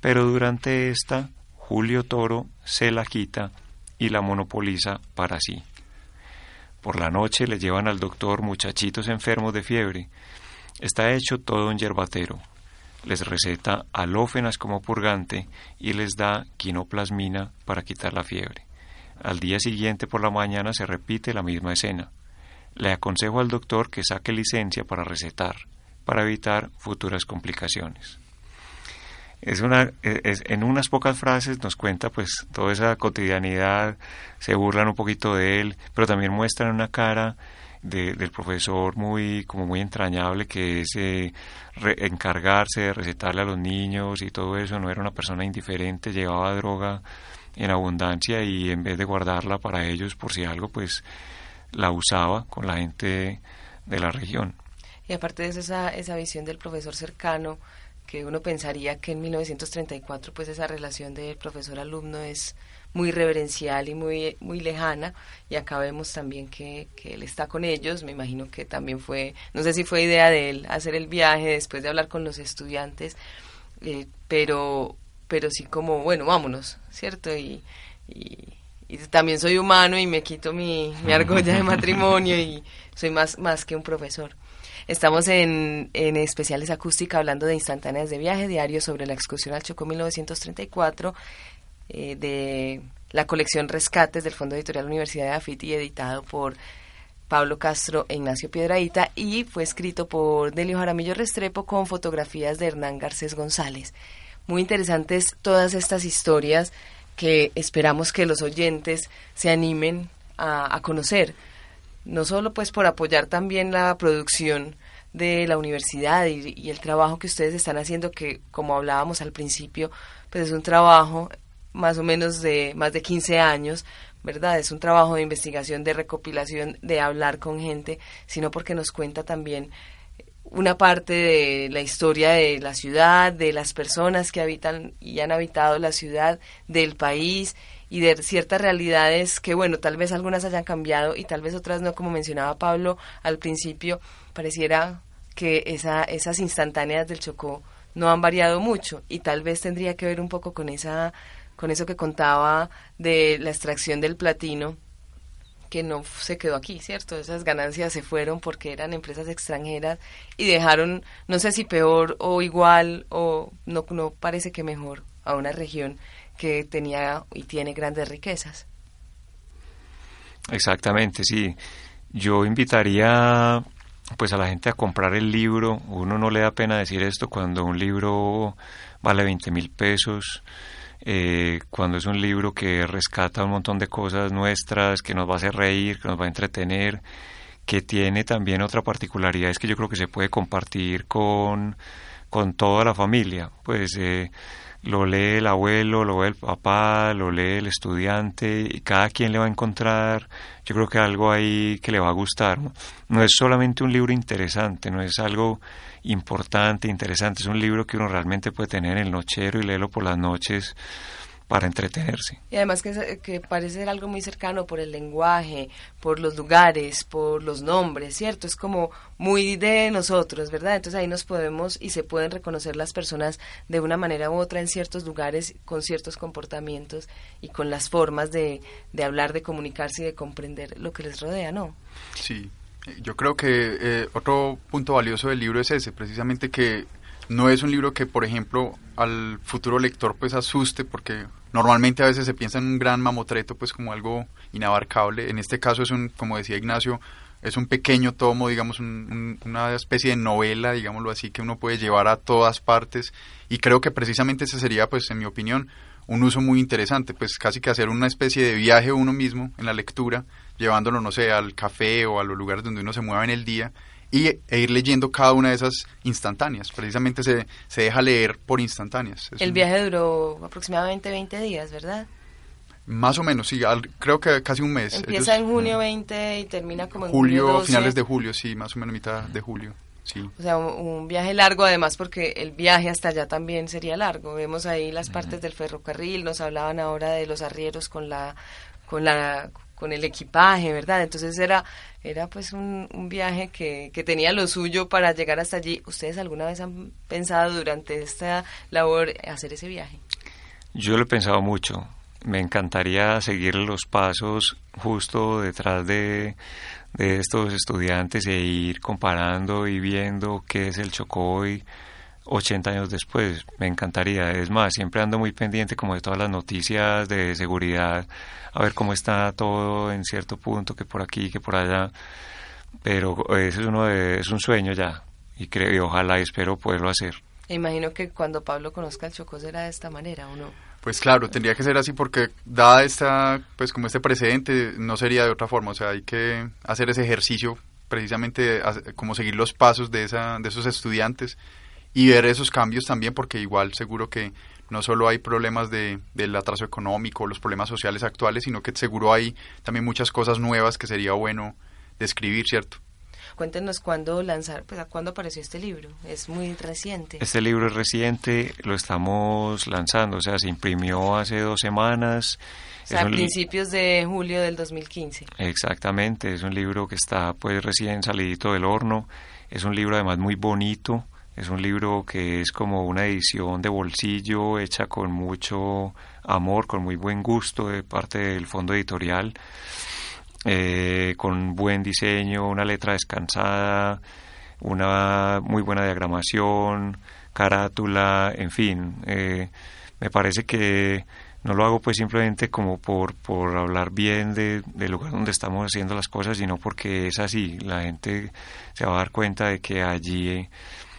Pero durante esta, Julio Toro se la quita y la monopoliza para sí. Por la noche le llevan al doctor muchachitos enfermos de fiebre. Está hecho todo un yerbatero. Les receta alófenas como purgante y les da quinoplasmina para quitar la fiebre. Al día siguiente por la mañana se repite la misma escena. Le aconsejo al doctor que saque licencia para recetar para evitar futuras complicaciones. Es una, en unas pocas frases nos cuenta pues toda esa cotidianidad, se burlan un poquito de él, pero también muestran una cara del profesor muy como muy entrañable que es eh, encargarse de recetarle a los niños y todo eso, no era una persona indiferente, llevaba droga en abundancia y en vez de guardarla para ellos por si algo pues la usaba con la gente de la región. Y aparte de eso, esa, esa visión del profesor cercano, que uno pensaría que en 1934 pues esa relación del profesor-alumno es muy reverencial y muy, muy lejana y acá vemos también que, que, él está con ellos, me imagino que también fue, no sé si fue idea de él hacer el viaje después de hablar con los estudiantes, eh, pero, pero sí como, bueno, vámonos, ¿cierto? Y, y, y también soy humano y me quito mi, mi argolla de matrimonio y soy más, más que un profesor. Estamos en, en especiales acústica hablando de instantáneas de viaje, diario sobre la excursión al Chocó 1934, eh, de la colección Rescates del Fondo Editorial Universidad de Afit y editado por Pablo Castro e Ignacio Piedraíta y fue escrito por Delio Jaramillo Restrepo con fotografías de Hernán Garcés González. Muy interesantes todas estas historias que esperamos que los oyentes se animen a, conocer, no solo pues por apoyar también la producción de la universidad y, el trabajo que ustedes están haciendo, que como hablábamos al principio, pues es un trabajo más o menos de más de 15 años, ¿verdad? Es un trabajo de investigación, de recopilación, de hablar con gente, sino porque nos cuenta también una parte de la historia de la ciudad, de las personas que habitan y han habitado la ciudad, del país y de ciertas realidades que, bueno, tal vez algunas hayan cambiado y tal vez otras no, como mencionaba Pablo al principio, pareciera que esa, esas instantáneas del Chocó no han variado mucho y tal vez tendría que ver un poco con esa con eso que contaba de la extracción del platino, que no se quedó aquí, ¿cierto? Esas ganancias se fueron porque eran empresas extranjeras y dejaron, no sé si peor o igual o no, no parece que mejor, a una región que tenía y tiene grandes riquezas. Exactamente, sí. Yo invitaría pues a la gente a comprar el libro. Uno no le da pena decir esto cuando un libro vale 20 mil pesos eh, cuando es un libro que rescata un montón de cosas nuestras, que nos va a hacer reír, que nos va a entretener, que tiene también otra particularidad, es que yo creo que se puede compartir con, con toda la familia. Pues eh, lo lee el abuelo, lo lee el papá, lo lee el estudiante y cada quien le va a encontrar, yo creo que algo ahí que le va a gustar. No, no es solamente un libro interesante, no es algo importante, interesante. Es un libro que uno realmente puede tener en el nochero y leerlo por las noches para entretenerse. Y además que, que, parece ser algo muy cercano por el lenguaje, por los lugares, por los nombres, ¿cierto? Es como muy de nosotros, ¿verdad? Entonces ahí nos podemos y se pueden reconocer las personas de una manera u otra en ciertos lugares, con ciertos comportamientos y con las formas de, de hablar, de comunicarse y de comprender lo que les rodea, ¿no? Sí, yo creo que eh, otro punto valioso del libro es ese, precisamente que no es un libro que, por ejemplo, al futuro lector pues asuste, porque normalmente a veces se piensa en un gran mamotreto pues como algo inabarcable. En este caso es un, como decía Ignacio, es un pequeño tomo, digamos, una especie de novela, digámoslo así, que uno puede llevar a todas partes. Y creo que precisamente ese sería, pues, en mi opinión, un uso muy interesante, pues casi que hacer una especie de viaje uno mismo en la lectura llevándolo, no sé, al café o a los lugares donde uno se mueva en el día y, e ir leyendo cada una de esas instantáneas. Precisamente se, se deja leer por instantáneas. el viaje duró aproximadamente 20 días, ¿verdad? Más o menos, sí, creo que casi un mes. Empieza en junio 20 y termina como en julio, finales de julio, sí, más o menos mitad de julio. Sí. O sea, un, viaje largo además porque el viaje hasta allá también sería largo. Vemos ahí las partes del ferrocarril, nos hablaban ahora de los arrieros con la con la con el equipaje, ¿verdad? Entonces era, era pues un, viaje que, que, tenía lo suyo para llegar hasta allí. ¿Ustedes alguna vez han pensado durante esta labor hacer ese viaje? Yo lo he pensado mucho. Me encantaría seguir los pasos justo detrás de, de estos estudiantes e ir comparando y viendo qué es el Chocó y 80 años después. Me encantaría. Es más, siempre ando muy pendiente como de todas las noticias de seguridad, a ver cómo está todo en cierto punto, que por aquí, que por allá. Pero ese es, uno de, es un sueño ya y creo y ojalá y espero poderlo hacer. imagino que cuando Pablo conozca el Chocó será de esta manera, ¿o no? Pues claro, tendría que ser así porque dada esta, pues como este precedente, no sería de otra forma. O sea, hay que hacer ese ejercicio precisamente como seguir los pasos de, esa, de esos estudiantes y ver esos cambios también porque igual seguro que no solo hay problemas de, del atraso económico, los problemas sociales actuales, sino que seguro hay también muchas cosas nuevas que sería bueno describir, ¿cierto? Cuéntenos cuándo lanzar, pues a cuándo apareció este libro. Es muy reciente. Este libro es reciente, lo estamos lanzando, o sea, se imprimió hace dos semanas. O sea, a principios de julio del 2015. Exactamente, es un libro que está pues recién salidito del horno, es un libro además muy bonito, Es un libro que es como una edición de bolsillo hecha con mucho amor, con muy buen gusto de parte del fondo editorial, eh, con buen diseño, una letra descansada, una muy buena diagramación, carátula, en fin. Eh, me parece que no lo hago pues simplemente como por, por hablar bien de, del lugar donde estamos haciendo las cosas, sino porque es así. La gente se va a dar cuenta de que allí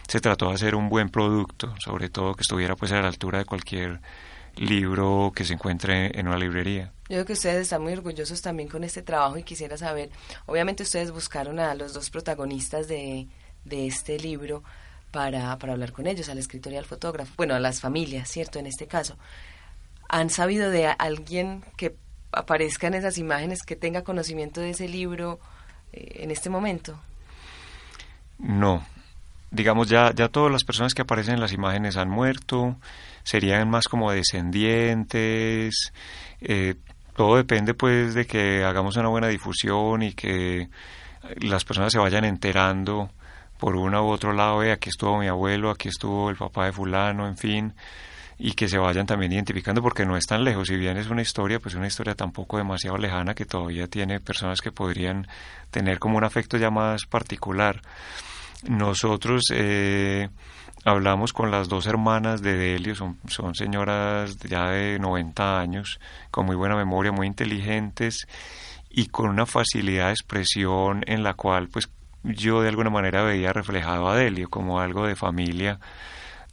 se trató de hacer un buen producto, sobre todo que estuviera pues a la altura de cualquier libro que se encuentre en una librería. Yo creo que ustedes están muy orgullosos también con este trabajo y quisiera saber, obviamente ustedes buscaron a los dos protagonistas de, de este libro para, para hablar con ellos, al escritor y al fotógrafo, bueno, a las familias, ¿cierto? En este caso. ¿Han sabido de alguien que aparezca en esas imágenes, que tenga conocimiento de ese libro eh, en este momento? No, digamos, ya, ya todas las personas que aparecen en las imágenes han muerto, serían más como descendientes, eh, todo depende pues de que hagamos una buena difusión y que las personas se vayan enterando por uno u otro lado, eh, aquí estuvo mi abuelo, aquí estuvo el papá de fulano, en fin, y que se vayan también identificando porque no es tan lejos, si bien es una historia, pues una historia tampoco demasiado lejana que todavía tiene personas que podrían tener como un afecto ya más particular. Nosotros eh, hablamos con las dos hermanas de Delio, son, son señoras ya de 90 años, con muy buena memoria, muy inteligentes y con una facilidad de expresión en la cual pues yo de alguna manera veía reflejado a Delio como algo de familia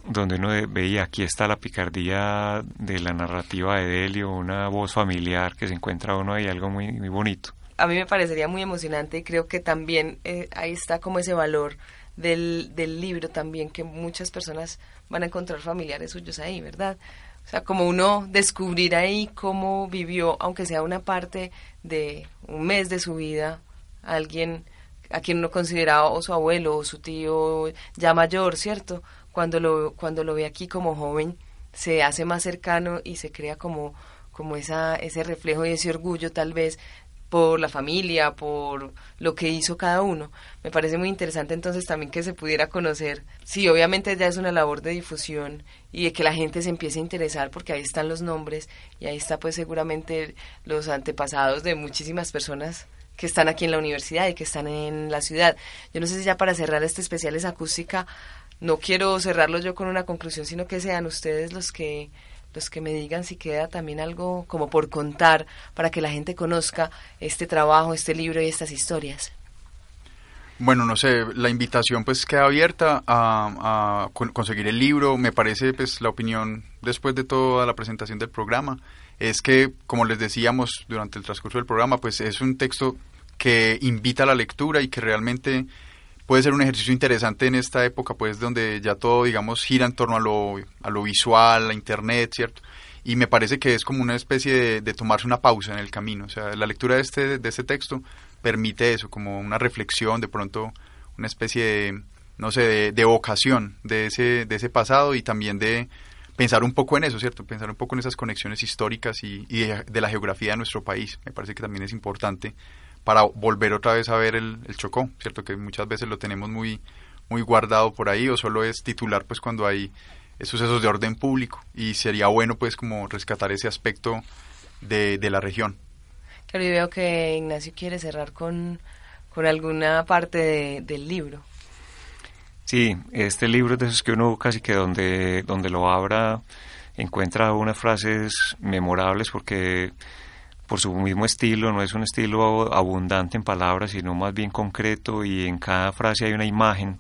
donde uno veía aquí está la picardía de la narrativa de Delio, una voz familiar que se encuentra uno ahí, algo muy, muy bonito a mí me parecería muy emocionante y creo que también eh, ahí está como ese valor del, del libro también, que muchas personas van a encontrar familiares suyos ahí, ¿verdad? O sea, como uno descubrir ahí cómo vivió, aunque sea una parte de un mes de su vida, alguien a quien uno consideraba o su abuelo o su tío ya mayor, ¿cierto? Cuando lo, cuando lo ve aquí como joven, se hace más cercano y se crea como, como esa, ese reflejo y ese orgullo tal vez por la familia, por lo que hizo cada uno. Me parece muy interesante entonces también que se pudiera conocer. Sí, obviamente ya es una labor de difusión y de que la gente se empiece a interesar porque ahí están los nombres y ahí está pues seguramente los antepasados de muchísimas personas que están aquí en la universidad y que están en la ciudad. Yo no sé si ya para cerrar este especial es acústica, no quiero cerrarlo yo con una conclusión, sino que sean ustedes los que los que me digan si queda también algo como por contar para que la gente conozca este trabajo, este libro y estas historias. Bueno, no sé, la invitación pues queda abierta a, conseguir el libro. Me parece pues la opinión después de toda la presentación del programa es que, como les decíamos durante el transcurso del programa, pues es un texto que invita a la lectura y que realmente puede ser un ejercicio interesante en esta época, pues, donde ya todo, digamos, gira en torno a lo, a lo visual, a Internet, ¿cierto? Y me parece que es como una especie de, tomarse una pausa en el camino. O sea, la lectura de este, de este texto permite eso, como una reflexión, de pronto una especie de, no sé, de, de evocación de ese, de ese pasado y también de pensar un poco en eso, ¿cierto? Pensar un poco en esas conexiones históricas y, y de la geografía de nuestro país. Me parece que también es importante para volver otra vez a ver el, Chocó, ¿cierto? Que muchas veces lo tenemos muy, muy guardado por ahí o solo es titular pues cuando hay sucesos de orden público y sería bueno pues como rescatar ese aspecto de, la región. Claro, yo veo que Ignacio quiere cerrar con, con alguna parte del libro. Sí, este libro es de esos que uno casi que donde, donde lo abra encuentra unas frases memorables porque por su mismo estilo, no es un estilo abundante en palabras, sino más bien concreto y en cada frase hay una imagen.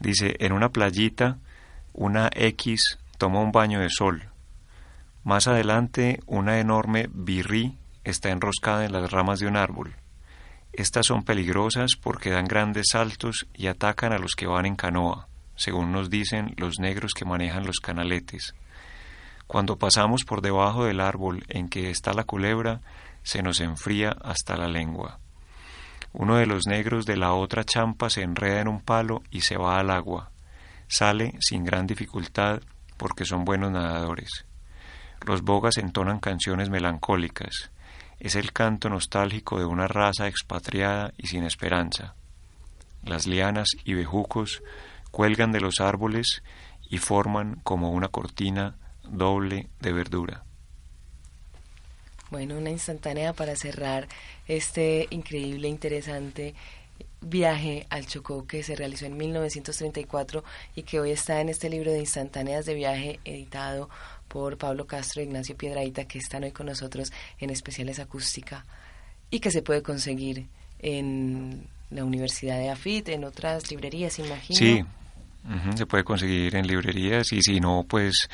Dice, en una playita, una X toma un baño de sol. Más adelante, una enorme birrí está enroscada en las ramas de un árbol. Estas son peligrosas porque dan grandes saltos y atacan a los que van en canoa, según nos dicen los negros que manejan los canaletes. Cuando pasamos por debajo del árbol en que está la culebra, se nos enfría hasta la lengua. Uno de los negros de la otra champa se enreda en un palo y se va al agua. Sale sin gran dificultad porque son buenos nadadores. Los bogas entonan canciones melancólicas. Es el canto nostálgico de una raza expatriada y sin esperanza. Las lianas y bejucos cuelgan de los árboles y forman como una cortina doble de verdura. Bueno, una instantánea para cerrar este increíble, interesante viaje al Chocó que se realizó en 1934 y que hoy está en este libro de instantáneas de viaje editado por Pablo Castro e Ignacio Piedraíta que están hoy con nosotros en especiales acústica y que se puede conseguir en la Universidad de Afit, en otras librerías, imagino. Sí, se puede conseguir en librerías y si no, pues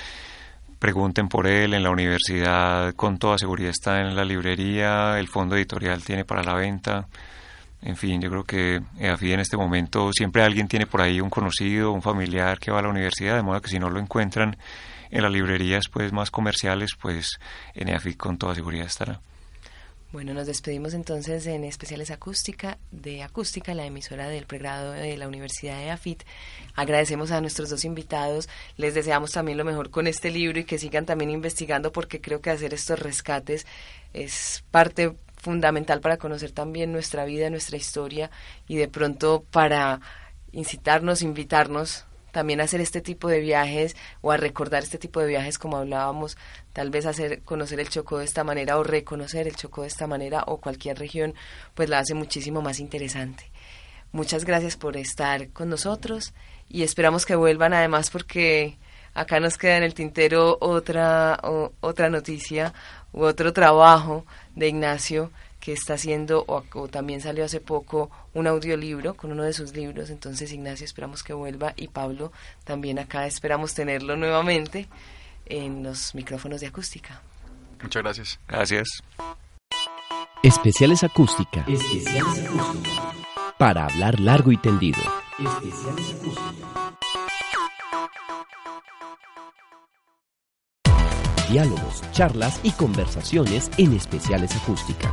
pregunten por él en la universidad, con toda seguridad está en la librería, el fondo editorial tiene para la venta. En fin, yo creo que EAFID en este momento siempre alguien tiene por ahí un conocido, un familiar que va a la universidad, de modo que si no lo encuentran en las librerías pues más comerciales, pues en EAFID con toda seguridad estará. Bueno, nos despedimos entonces en Especiales Acústica de Acústica, la emisora del pregrado de la Universidad de AFIT. Agradecemos a nuestros dos invitados, les deseamos también lo mejor con este libro y que sigan también investigando porque creo que hacer estos rescates es parte fundamental para conocer también nuestra vida, nuestra historia y de pronto para incitarnos, invitarnos también hacer este tipo de viajes o a recordar este tipo de viajes como hablábamos, tal vez hacer conocer el Chocó de esta manera o reconocer el Chocó de esta manera o cualquier región, pues la hace muchísimo más interesante. Muchas gracias por estar con nosotros y esperamos que vuelvan además porque acá nos queda en el tintero otra otra noticia u otro trabajo de Ignacio que está haciendo, o, también salió hace poco, un audiolibro con uno de sus libros. Entonces, Ignacio, esperamos que vuelva y Pablo también acá esperamos tenerlo nuevamente en los micrófonos de acústica. Muchas gracias. Gracias. Especiales acústica. Especiales acústica. Para hablar largo y tendido. Especiales acústica. Diálogos, charlas y conversaciones en especiales acústica.